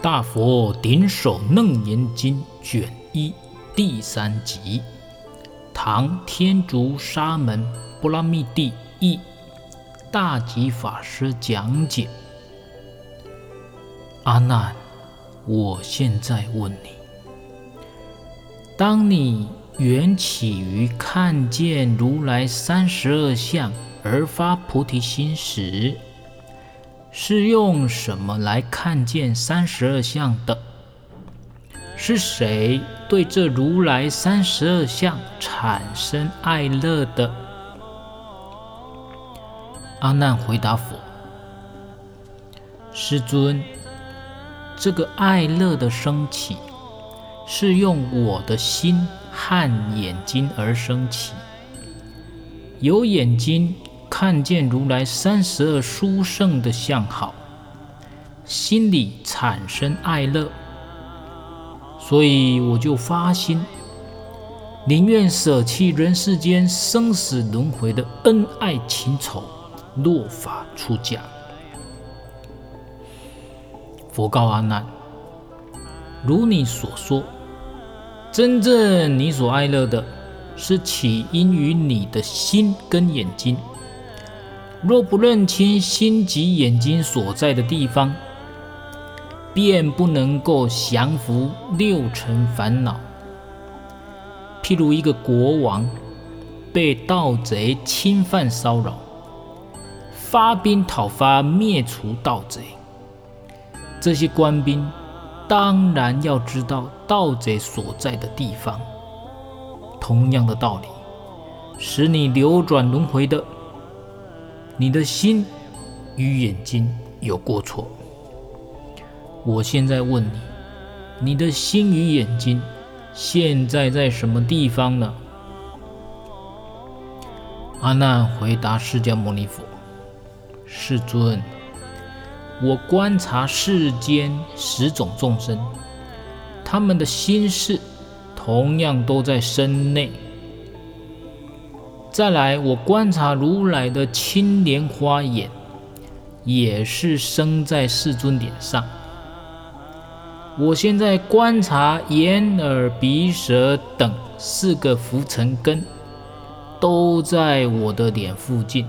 大佛顶首楞严经卷一第三集，唐天竺沙门般剌密帝译，大吉法师讲解。阿难，我现在问你：当你缘起于看见如来三十二相而发菩提心时，是用什么来看见三十二相的？是谁对这如来三十二相产生爱乐的？阿难回答佛：师尊，这个爱乐的升起，是用我的心和眼睛而升起，有眼睛。看见如来三十二殊胜的相好，心里产生爱乐，所以我就发心，宁愿舍弃人世间生死轮回的恩爱情仇，落发出家。佛告阿难：如你所说，真正你所爱乐的，是起因于你的心跟眼睛。若不认清心及眼睛所在的地方，便不能够降伏六尘烦恼。譬如一个国王被盗贼侵犯骚扰，发兵讨伐灭除盗贼，这些官兵当然要知道盗贼所在的地方。同样的道理，使你流转轮回的。你的心与眼睛有过错。我现在问你，你的心与眼睛现在在什么地方呢？阿难回答释迦牟尼佛：“世尊，我观察世间十种众生，他们的心事同样都在身内。”再来，我观察如来的青莲花眼，也是生在世尊脸上。我现在观察眼、耳、鼻、舌等四个浮尘根，都在我的脸附近。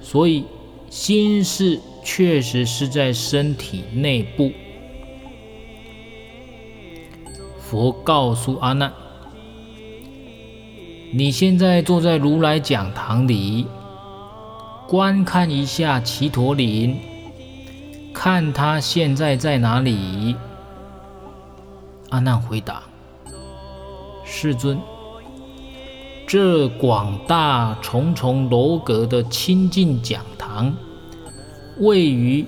所以，心事确实是在身体内部。佛告诉阿难。你现在坐在如来讲堂里，观看一下只陀林，看他现在在哪里？阿难回答：世尊，这广大重重楼阁的清净讲堂，位于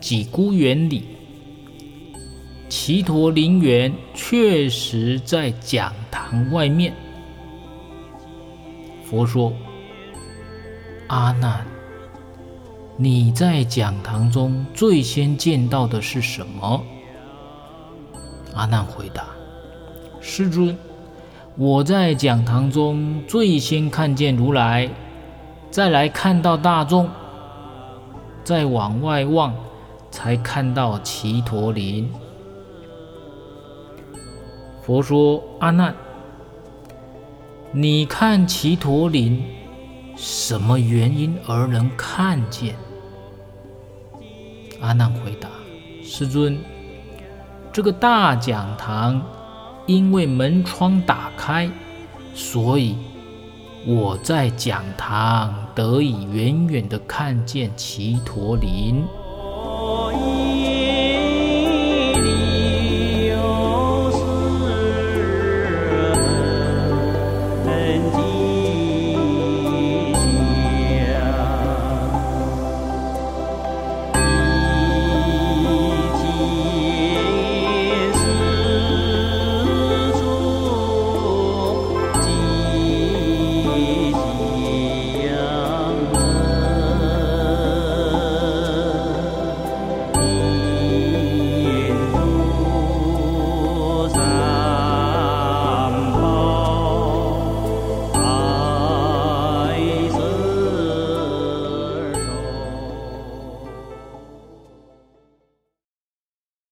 几孤园里。只陀林园确实在讲堂外面。佛说：“阿难，你在讲堂中最先见到的是什么？”阿难回答：“师尊，我在讲堂中最先看见如来，再来看到大众，再往外望，才看到只陀林。”佛说：“阿难。”你看只陀林，什么原因而能看见？阿难回答：师尊，这个大讲堂因为门窗打开，所以我在讲堂得以远远地看见只陀林。deep.